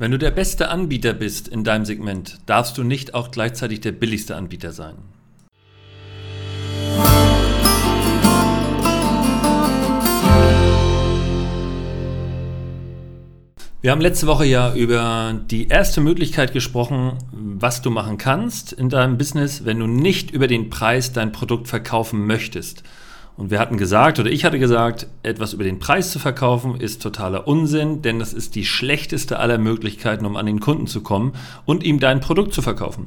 Wenn du der beste Anbieter bist in deinem Segment, darfst du nicht auch gleichzeitig der billigste Anbieter sein. Wir haben letzte Woche ja über die erste Möglichkeit gesprochen, was du machen kannst in deinem Business, wenn du nicht über den Preis dein Produkt verkaufen möchtest. Und wir hatten gesagt, oder ich hatte gesagt, etwas über den Preis zu verkaufen ist totaler Unsinn, denn das ist die schlechteste aller Möglichkeiten, um an den Kunden zu kommen und ihm dein Produkt zu verkaufen.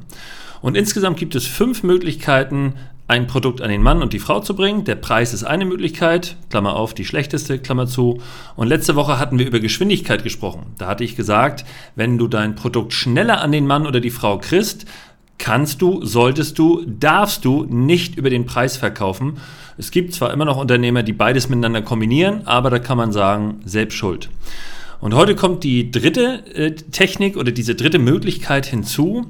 Und insgesamt gibt es fünf Möglichkeiten, ein Produkt an den Mann und die Frau zu bringen. Der Preis ist eine Möglichkeit, Klammer auf, die schlechteste, Klammer zu. Und letzte Woche hatten wir über Geschwindigkeit gesprochen. Da hatte ich gesagt, wenn du dein Produkt schneller an den Mann oder die Frau kriegst, kannst du, solltest du, darfst du nicht über den Preis verkaufen. Es gibt zwar immer noch Unternehmer, die beides miteinander kombinieren, aber da kann man sagen, selbst schuld. Und heute kommt die dritte äh, Technik oder diese dritte Möglichkeit hinzu.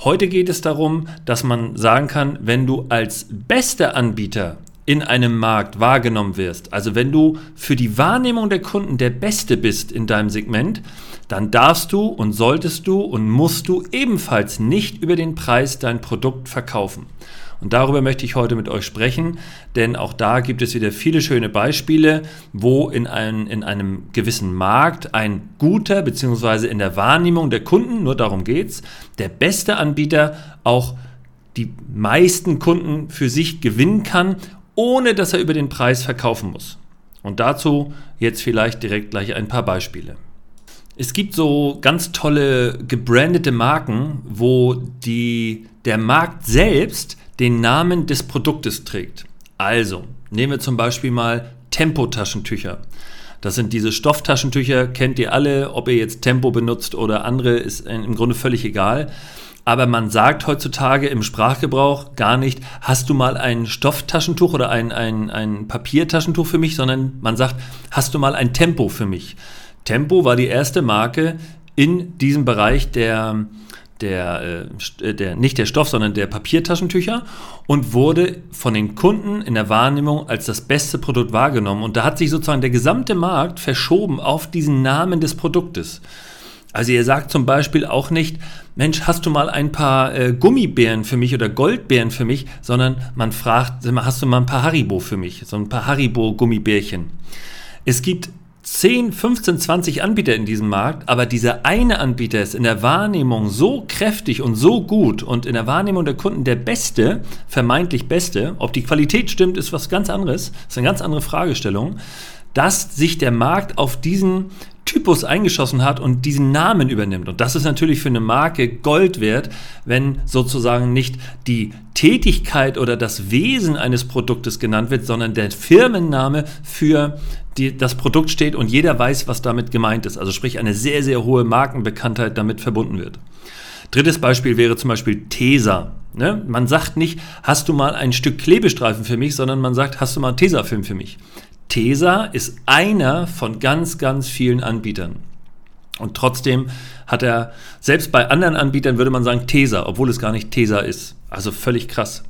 Heute geht es darum, dass man sagen kann, wenn du als bester Anbieter in einem Markt wahrgenommen wirst, also wenn du für die Wahrnehmung der Kunden der Beste bist in deinem Segment, dann darfst du und solltest du und musst du ebenfalls nicht über den Preis dein Produkt verkaufen. Und darüber möchte ich heute mit euch sprechen, denn auch da gibt es wieder viele schöne Beispiele, wo in, ein, in einem gewissen Markt ein guter, beziehungsweise in der Wahrnehmung der Kunden, nur darum geht's, der beste Anbieter auch die meisten Kunden für sich gewinnen kann ohne dass er über den Preis verkaufen muss. Und dazu jetzt vielleicht direkt gleich ein paar Beispiele. Es gibt so ganz tolle gebrandete Marken, wo die, der Markt selbst den Namen des Produktes trägt. Also, nehmen wir zum Beispiel mal Tempo-Taschentücher. Das sind diese Stofftaschentücher, kennt ihr alle, ob ihr jetzt Tempo benutzt oder andere, ist im Grunde völlig egal aber man sagt heutzutage im Sprachgebrauch gar nicht, hast du mal ein Stofftaschentuch oder ein, ein, ein Papiertaschentuch für mich, sondern man sagt, hast du mal ein Tempo für mich. Tempo war die erste Marke in diesem Bereich der, der, äh, der, nicht der Stoff, sondern der Papiertaschentücher und wurde von den Kunden in der Wahrnehmung als das beste Produkt wahrgenommen. Und da hat sich sozusagen der gesamte Markt verschoben auf diesen Namen des Produktes. Also ihr sagt zum Beispiel auch nicht, Mensch, hast du mal ein paar äh, Gummibären für mich oder Goldbeeren für mich, sondern man fragt, hast du mal ein paar Haribo für mich, so ein paar Haribo-Gummibärchen. Es gibt 10, 15, 20 Anbieter in diesem Markt, aber dieser eine Anbieter ist in der Wahrnehmung so kräftig und so gut und in der Wahrnehmung der Kunden der Beste, vermeintlich Beste. Ob die Qualität stimmt, ist was ganz anderes, ist eine ganz andere Fragestellung, dass sich der Markt auf diesen Typus eingeschossen hat und diesen Namen übernimmt. Und das ist natürlich für eine Marke Gold wert, wenn sozusagen nicht die Tätigkeit oder das Wesen eines Produktes genannt wird, sondern der Firmenname für die, das Produkt steht und jeder weiß, was damit gemeint ist. Also sprich eine sehr, sehr hohe Markenbekanntheit damit verbunden wird. Drittes Beispiel wäre zum Beispiel Tesa. Ne? Man sagt nicht, hast du mal ein Stück Klebestreifen für mich, sondern man sagt, hast du mal Tesafilm für mich. Tesa ist einer von ganz, ganz vielen Anbietern. Und trotzdem hat er, selbst bei anderen Anbietern würde man sagen Tesa, obwohl es gar nicht Tesa ist. Also völlig krass.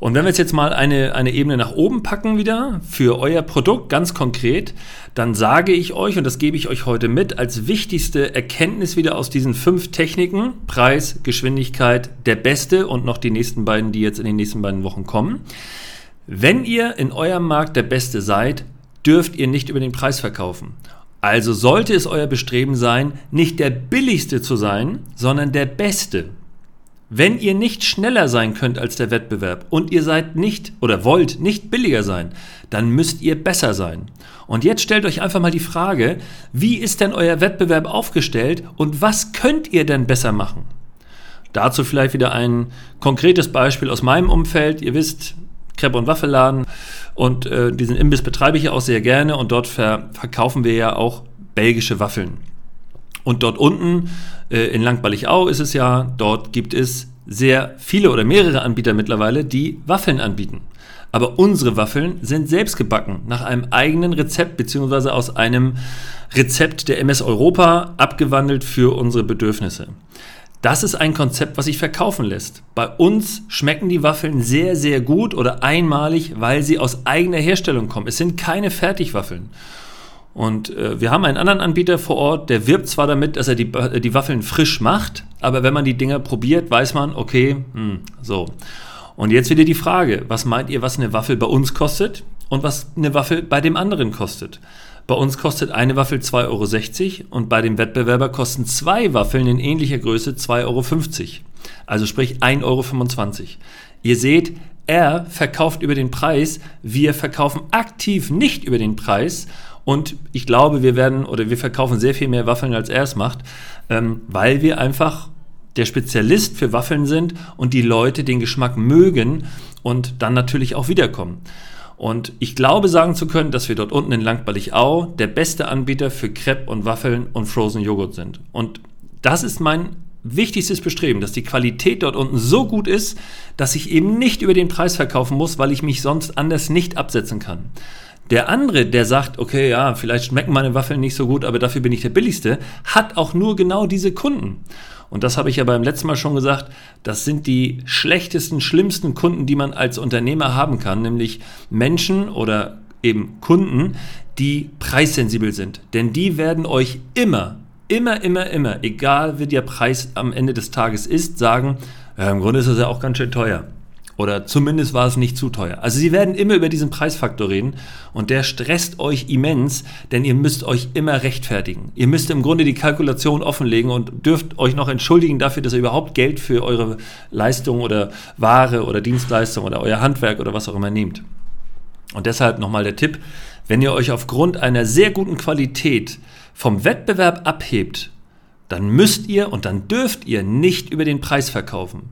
Und wenn wir jetzt mal eine, eine Ebene nach oben packen wieder für euer Produkt ganz konkret, dann sage ich euch, und das gebe ich euch heute mit, als wichtigste Erkenntnis wieder aus diesen fünf Techniken, Preis, Geschwindigkeit, der beste und noch die nächsten beiden, die jetzt in den nächsten beiden Wochen kommen. Wenn ihr in eurem Markt der Beste seid, dürft ihr nicht über den Preis verkaufen. Also sollte es euer Bestreben sein, nicht der billigste zu sein, sondern der beste. Wenn ihr nicht schneller sein könnt als der Wettbewerb und ihr seid nicht oder wollt nicht billiger sein, dann müsst ihr besser sein. Und jetzt stellt euch einfach mal die Frage, wie ist denn euer Wettbewerb aufgestellt und was könnt ihr denn besser machen? Dazu vielleicht wieder ein konkretes Beispiel aus meinem Umfeld. Ihr wisst, Crepe- und Waffelladen. Und äh, diesen Imbiss betreibe ich ja auch sehr gerne und dort ver verkaufen wir ja auch belgische Waffeln. Und dort unten äh, in Langballigau ist es ja, dort gibt es sehr viele oder mehrere Anbieter mittlerweile, die Waffeln anbieten. Aber unsere Waffeln sind selbst gebacken, nach einem eigenen Rezept beziehungsweise aus einem Rezept der MS Europa abgewandelt für unsere Bedürfnisse. Das ist ein Konzept, was sich verkaufen lässt. Bei uns schmecken die Waffeln sehr, sehr gut oder einmalig, weil sie aus eigener Herstellung kommen. Es sind keine Fertigwaffeln. Und äh, wir haben einen anderen Anbieter vor Ort, der wirbt zwar damit, dass er die, die Waffeln frisch macht, aber wenn man die Dinger probiert, weiß man, okay, hm, so. Und jetzt wieder die Frage, was meint ihr, was eine Waffel bei uns kostet und was eine Waffel bei dem anderen kostet? Bei uns kostet eine Waffel 2,60 Euro und bei dem Wettbewerber kosten zwei Waffeln in ähnlicher Größe 2,50 Euro. Also sprich 1,25 Euro. Ihr seht, er verkauft über den Preis, wir verkaufen aktiv nicht über den Preis und ich glaube, wir werden oder wir verkaufen sehr viel mehr Waffeln, als er es macht, ähm, weil wir einfach der Spezialist für Waffeln sind und die Leute den Geschmack mögen und dann natürlich auch wiederkommen. Und ich glaube sagen zu können, dass wir dort unten in Langballigau der beste Anbieter für Crepe und Waffeln und Frozen Joghurt sind. Und das ist mein wichtigstes Bestreben, dass die Qualität dort unten so gut ist, dass ich eben nicht über den Preis verkaufen muss, weil ich mich sonst anders nicht absetzen kann. Der andere, der sagt, okay, ja, vielleicht schmecken meine Waffeln nicht so gut, aber dafür bin ich der billigste, hat auch nur genau diese Kunden. Und das habe ich ja beim letzten Mal schon gesagt, das sind die schlechtesten, schlimmsten Kunden, die man als Unternehmer haben kann, nämlich Menschen oder eben Kunden, die preissensibel sind. Denn die werden euch immer, immer, immer, immer, egal wie der Preis am Ende des Tages ist, sagen, ja, im Grunde ist das ja auch ganz schön teuer. Oder zumindest war es nicht zu teuer. Also sie werden immer über diesen Preisfaktor reden und der stresst euch immens, denn ihr müsst euch immer rechtfertigen. Ihr müsst im Grunde die Kalkulation offenlegen und dürft euch noch entschuldigen dafür, dass ihr überhaupt Geld für eure Leistung oder Ware oder Dienstleistung oder euer Handwerk oder was auch immer nehmt. Und deshalb nochmal der Tipp, wenn ihr euch aufgrund einer sehr guten Qualität vom Wettbewerb abhebt, dann müsst ihr und dann dürft ihr nicht über den Preis verkaufen.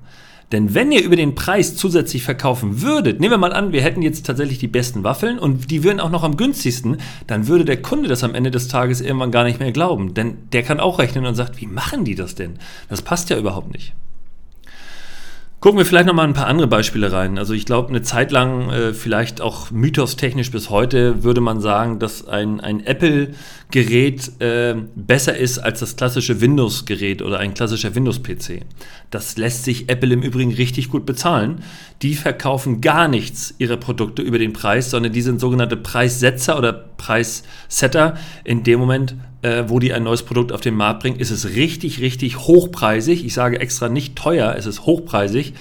Denn wenn ihr über den Preis zusätzlich verkaufen würdet, nehmen wir mal an, wir hätten jetzt tatsächlich die besten Waffeln und die würden auch noch am günstigsten, dann würde der Kunde das am Ende des Tages irgendwann gar nicht mehr glauben. Denn der kann auch rechnen und sagt, wie machen die das denn? Das passt ja überhaupt nicht. Gucken wir vielleicht noch mal ein paar andere Beispiele rein. Also ich glaube, eine Zeit lang, äh, vielleicht auch mythostechnisch bis heute, würde man sagen, dass ein, ein Apple-Gerät äh, besser ist als das klassische Windows-Gerät oder ein klassischer Windows-PC. Das lässt sich Apple im Übrigen richtig gut bezahlen. Die verkaufen gar nichts ihrer Produkte über den Preis, sondern die sind sogenannte Preissetzer oder Preissetter. In dem Moment, äh, wo die ein neues Produkt auf den Markt bringen, ist es richtig, richtig hochpreisig. Ich sage extra nicht teuer, es ist hochpreisig.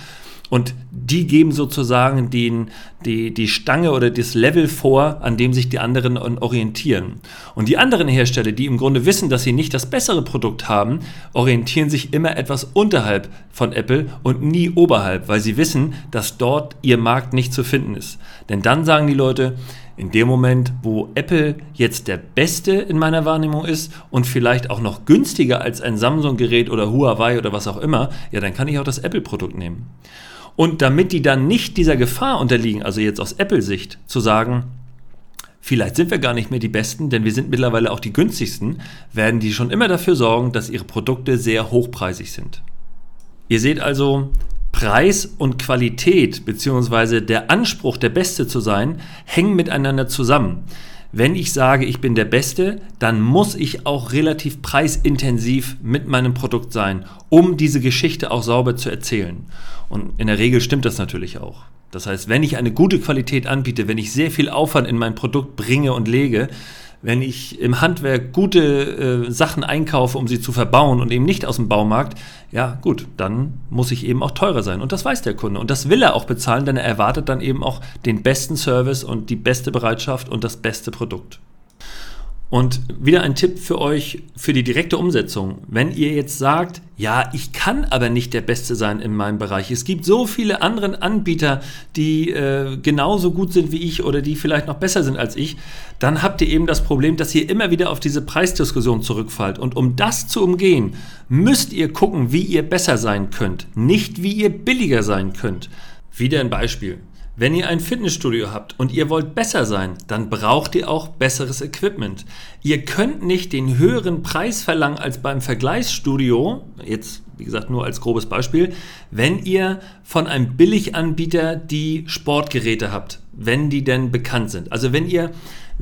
Und die geben sozusagen den, die, die Stange oder das Level vor, an dem sich die anderen orientieren. Und die anderen Hersteller, die im Grunde wissen, dass sie nicht das bessere Produkt haben, orientieren sich immer etwas unterhalb von Apple und nie oberhalb, weil sie wissen, dass dort ihr Markt nicht zu finden ist. Denn dann sagen die Leute, in dem Moment, wo Apple jetzt der beste in meiner Wahrnehmung ist und vielleicht auch noch günstiger als ein Samsung-Gerät oder Huawei oder was auch immer, ja, dann kann ich auch das Apple-Produkt nehmen. Und damit die dann nicht dieser Gefahr unterliegen, also jetzt aus Apple-Sicht, zu sagen, vielleicht sind wir gar nicht mehr die Besten, denn wir sind mittlerweile auch die günstigsten, werden die schon immer dafür sorgen, dass ihre Produkte sehr hochpreisig sind. Ihr seht also, Preis und Qualität beziehungsweise der Anspruch, der Beste zu sein, hängen miteinander zusammen. Wenn ich sage, ich bin der Beste, dann muss ich auch relativ preisintensiv mit meinem Produkt sein, um diese Geschichte auch sauber zu erzählen. Und in der Regel stimmt das natürlich auch. Das heißt, wenn ich eine gute Qualität anbiete, wenn ich sehr viel Aufwand in mein Produkt bringe und lege, wenn ich im Handwerk gute äh, Sachen einkaufe, um sie zu verbauen und eben nicht aus dem Baumarkt, ja gut, dann muss ich eben auch teurer sein. Und das weiß der Kunde. Und das will er auch bezahlen, denn er erwartet dann eben auch den besten Service und die beste Bereitschaft und das beste Produkt. Und wieder ein Tipp für euch für die direkte Umsetzung. Wenn ihr jetzt sagt, ja, ich kann aber nicht der Beste sein in meinem Bereich. Es gibt so viele andere Anbieter, die äh, genauso gut sind wie ich oder die vielleicht noch besser sind als ich, dann habt ihr eben das Problem, dass ihr immer wieder auf diese Preisdiskussion zurückfallt. Und um das zu umgehen, müsst ihr gucken, wie ihr besser sein könnt, nicht wie ihr billiger sein könnt. Wieder ein Beispiel. Wenn ihr ein Fitnessstudio habt und ihr wollt besser sein, dann braucht ihr auch besseres Equipment. Ihr könnt nicht den höheren Preis verlangen als beim Vergleichsstudio, jetzt wie gesagt nur als grobes Beispiel, wenn ihr von einem Billiganbieter die Sportgeräte habt, wenn die denn bekannt sind. Also wenn ihr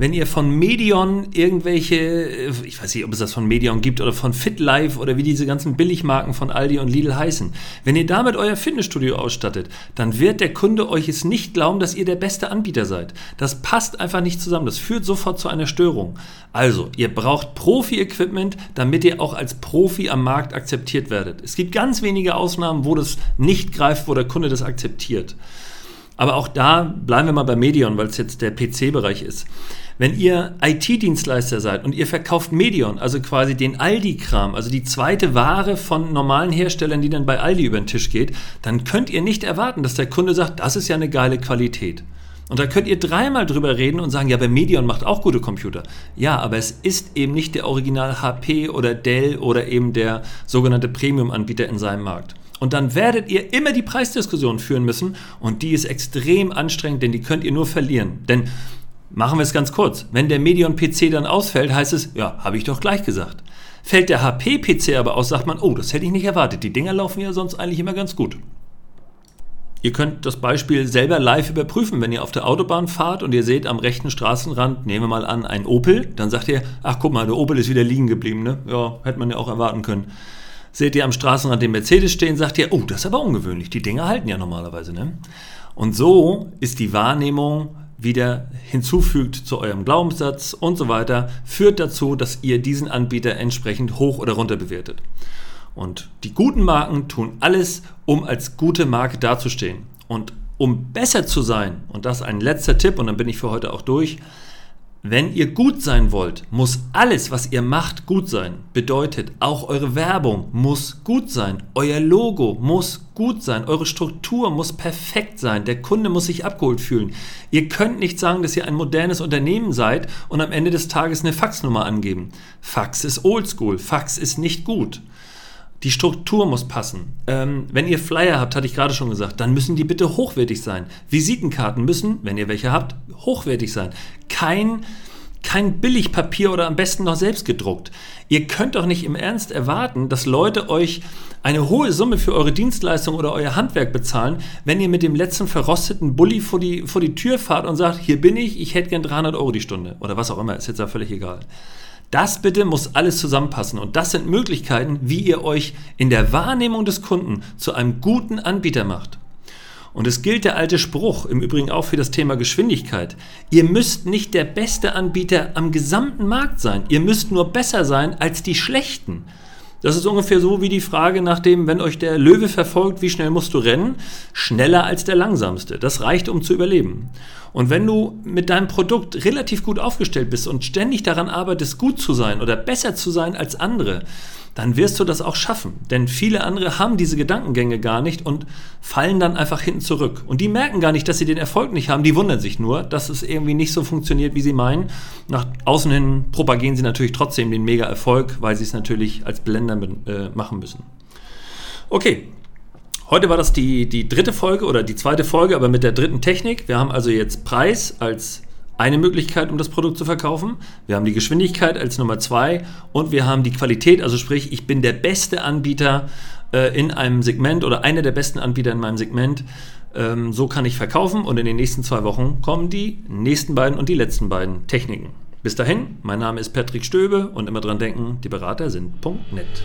wenn ihr von Medion irgendwelche, äh, ich weiß nicht, ob es das von Medion gibt oder von FitLife oder wie diese ganzen Billigmarken von Aldi und Lidl heißen, wenn ihr damit euer Fitnessstudio ausstattet, dann wird der Kunde euch es nicht glauben, dass ihr der beste Anbieter seid. Das passt einfach nicht zusammen. Das führt sofort zu einer Störung. Also, ihr braucht Profi-Equipment, damit ihr auch als Profi am Markt akzeptiert werdet. Es gibt ganz wenige Ausnahmen, wo das nicht greift, wo der Kunde das akzeptiert. Aber auch da bleiben wir mal bei Medion, weil es jetzt der PC-Bereich ist. Wenn ihr IT-Dienstleister seid und ihr verkauft Medion, also quasi den Aldi-Kram, also die zweite Ware von normalen Herstellern, die dann bei Aldi über den Tisch geht, dann könnt ihr nicht erwarten, dass der Kunde sagt, das ist ja eine geile Qualität. Und da könnt ihr dreimal drüber reden und sagen, ja, bei Medion macht auch gute Computer. Ja, aber es ist eben nicht der Original HP oder Dell oder eben der sogenannte Premium-Anbieter in seinem Markt. Und dann werdet ihr immer die Preisdiskussion führen müssen und die ist extrem anstrengend, denn die könnt ihr nur verlieren. Denn machen wir es ganz kurz, wenn der Medion PC dann ausfällt, heißt es, ja, habe ich doch gleich gesagt. Fällt der HP PC aber aus, sagt man, oh, das hätte ich nicht erwartet. Die Dinger laufen ja sonst eigentlich immer ganz gut. Ihr könnt das Beispiel selber live überprüfen, wenn ihr auf der Autobahn fahrt und ihr seht am rechten Straßenrand, nehmen wir mal an, ein Opel, dann sagt ihr, ach guck mal, der Opel ist wieder liegen geblieben, ne? Ja, hätte man ja auch erwarten können seht ihr am Straßenrand den Mercedes stehen, sagt ihr, oh, das ist aber ungewöhnlich, die Dinger halten ja normalerweise. Ne? Und so ist die Wahrnehmung wieder hinzufügt zu eurem Glaubenssatz und so weiter, führt dazu, dass ihr diesen Anbieter entsprechend hoch oder runter bewertet. Und die guten Marken tun alles, um als gute Marke dazustehen. Und um besser zu sein, und das ein letzter Tipp, und dann bin ich für heute auch durch, wenn ihr gut sein wollt, muss alles, was ihr macht, gut sein. Bedeutet, auch eure Werbung muss gut sein. Euer Logo muss gut sein. Eure Struktur muss perfekt sein. Der Kunde muss sich abgeholt fühlen. Ihr könnt nicht sagen, dass ihr ein modernes Unternehmen seid und am Ende des Tages eine Faxnummer angeben. Fax ist oldschool. Fax ist nicht gut. Die Struktur muss passen. Ähm, wenn ihr Flyer habt, hatte ich gerade schon gesagt, dann müssen die bitte hochwertig sein. Visitenkarten müssen, wenn ihr welche habt, hochwertig sein. Kein, kein Billigpapier oder am besten noch selbst gedruckt. Ihr könnt doch nicht im Ernst erwarten, dass Leute euch eine hohe Summe für eure Dienstleistung oder euer Handwerk bezahlen, wenn ihr mit dem letzten verrosteten Bulli vor die, vor die Tür fahrt und sagt, hier bin ich, ich hätte gern 300 Euro die Stunde oder was auch immer, ist jetzt ja völlig egal. Das bitte muss alles zusammenpassen und das sind Möglichkeiten, wie ihr euch in der Wahrnehmung des Kunden zu einem guten Anbieter macht. Und es gilt der alte Spruch, im Übrigen auch für das Thema Geschwindigkeit. Ihr müsst nicht der beste Anbieter am gesamten Markt sein. Ihr müsst nur besser sein als die schlechten. Das ist ungefähr so wie die Frage nach dem, wenn euch der Löwe verfolgt, wie schnell musst du rennen? Schneller als der langsamste. Das reicht, um zu überleben. Und wenn du mit deinem Produkt relativ gut aufgestellt bist und ständig daran arbeitest, gut zu sein oder besser zu sein als andere, dann wirst du das auch schaffen. Denn viele andere haben diese Gedankengänge gar nicht und fallen dann einfach hinten zurück. Und die merken gar nicht, dass sie den Erfolg nicht haben. Die wundern sich nur, dass es irgendwie nicht so funktioniert, wie sie meinen. Nach außen hin propagieren sie natürlich trotzdem den Mega-Erfolg, weil sie es natürlich als Blender äh, machen müssen. Okay, Heute war das die, die dritte Folge oder die zweite Folge, aber mit der dritten Technik. Wir haben also jetzt Preis als eine Möglichkeit, um das Produkt zu verkaufen. Wir haben die Geschwindigkeit als Nummer zwei und wir haben die Qualität, also sprich, ich bin der beste Anbieter äh, in einem Segment oder einer der besten Anbieter in meinem Segment. Ähm, so kann ich verkaufen und in den nächsten zwei Wochen kommen die nächsten beiden und die letzten beiden Techniken. Bis dahin, mein Name ist Patrick Stöbe und immer dran denken, die Berater sind.net.